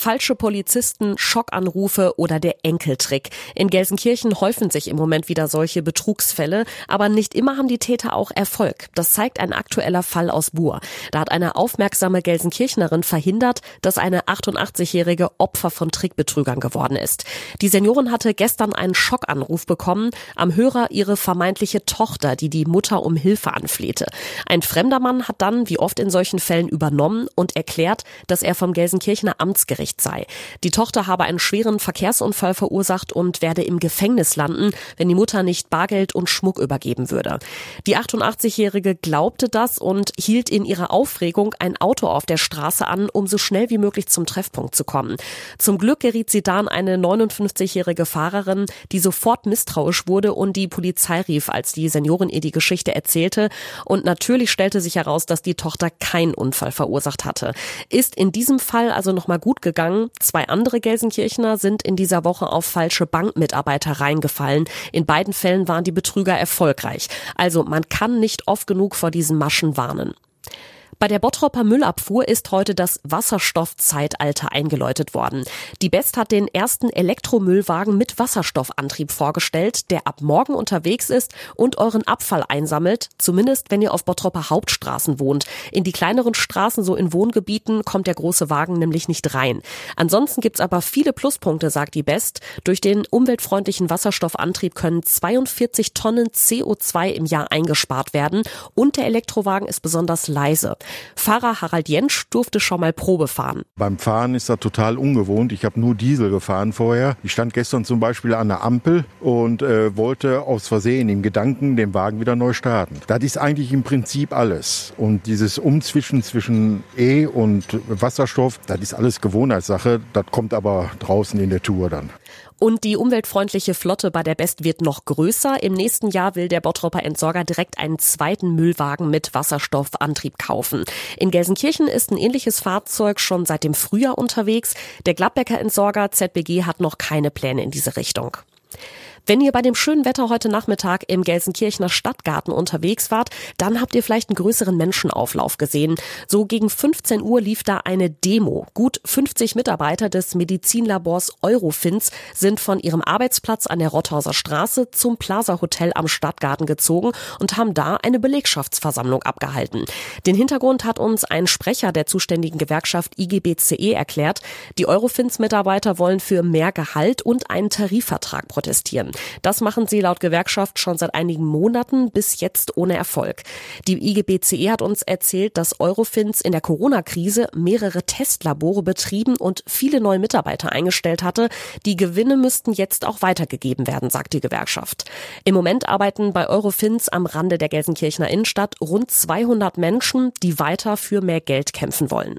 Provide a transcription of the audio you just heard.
falsche Polizisten, Schockanrufe oder der Enkeltrick. In Gelsenkirchen häufen sich im Moment wieder solche Betrugsfälle, aber nicht immer haben die Täter auch Erfolg. Das zeigt ein aktueller Fall aus Buhr. Da hat eine aufmerksame Gelsenkirchnerin verhindert, dass eine 88-jährige Opfer von Trickbetrügern geworden ist. Die Seniorin hatte gestern einen Schockanruf bekommen, am Hörer ihre vermeintliche Tochter, die die Mutter um Hilfe anflehte. Ein fremder Mann hat dann, wie oft in solchen Fällen, übernommen und erklärt, dass er vom Gelsenkirchener Amtsgericht Unrecht sei. Die Tochter habe einen schweren Verkehrsunfall verursacht und werde im Gefängnis landen, wenn die Mutter nicht Bargeld und Schmuck übergeben würde. Die 88-Jährige glaubte das und hielt in ihrer Aufregung ein Auto auf der Straße an, um so schnell wie möglich zum Treffpunkt zu kommen. Zum Glück geriet sie dann eine 59-jährige Fahrerin, die sofort misstrauisch wurde und die Polizei rief, als die Seniorin ihr die Geschichte erzählte. Und natürlich stellte sich heraus, dass die Tochter keinen Unfall verursacht hatte. Ist in diesem Fall also nochmal gut gegangen gegangen. Zwei andere Gelsenkirchener sind in dieser Woche auf falsche Bankmitarbeiter reingefallen. In beiden Fällen waren die Betrüger erfolgreich. Also man kann nicht oft genug vor diesen Maschen warnen. Bei der Bottropper Müllabfuhr ist heute das Wasserstoffzeitalter eingeläutet worden. Die Best hat den ersten Elektromüllwagen mit Wasserstoffantrieb vorgestellt, der ab morgen unterwegs ist und euren Abfall einsammelt, zumindest wenn ihr auf Bottropper Hauptstraßen wohnt. In die kleineren Straßen, so in Wohngebieten, kommt der große Wagen nämlich nicht rein. Ansonsten gibt's aber viele Pluspunkte, sagt die Best. Durch den umweltfreundlichen Wasserstoffantrieb können 42 Tonnen CO2 im Jahr eingespart werden und der Elektrowagen ist besonders leise. Fahrer Harald Jentsch durfte schon mal Probe fahren. Beim Fahren ist das total ungewohnt. Ich habe nur Diesel gefahren vorher. Ich stand gestern zum Beispiel an der Ampel und äh, wollte aus Versehen im Gedanken den Wagen wieder neu starten. Das ist eigentlich im Prinzip alles. Und dieses Umzwischen zwischen E und Wasserstoff, das ist alles Gewohnheitssache. Das kommt aber draußen in der Tour dann. Und die umweltfreundliche Flotte bei der Best wird noch größer. Im nächsten Jahr will der Bottropper Entsorger direkt einen zweiten Müllwagen mit Wasserstoffantrieb kaufen. In Gelsenkirchen ist ein ähnliches Fahrzeug schon seit dem Frühjahr unterwegs. Der Gladbecker Entsorger ZBG hat noch keine Pläne in diese Richtung. Wenn ihr bei dem schönen Wetter heute Nachmittag im Gelsenkirchener Stadtgarten unterwegs wart, dann habt ihr vielleicht einen größeren Menschenauflauf gesehen. So gegen 15 Uhr lief da eine Demo. Gut 50 Mitarbeiter des Medizinlabors Eurofins sind von ihrem Arbeitsplatz an der Rothauser Straße zum Plaza Hotel am Stadtgarten gezogen und haben da eine Belegschaftsversammlung abgehalten. Den Hintergrund hat uns ein Sprecher der zuständigen Gewerkschaft IGBCE erklärt. Die Eurofins-Mitarbeiter wollen für mehr Gehalt und einen Tarifvertrag protestieren. Das machen sie laut Gewerkschaft schon seit einigen Monaten, bis jetzt ohne Erfolg. Die IGBCE hat uns erzählt, dass Eurofins in der Corona-Krise mehrere Testlabore betrieben und viele neue Mitarbeiter eingestellt hatte. Die Gewinne müssten jetzt auch weitergegeben werden, sagt die Gewerkschaft. Im Moment arbeiten bei Eurofins am Rande der Gelsenkirchener Innenstadt rund 200 Menschen, die weiter für mehr Geld kämpfen wollen.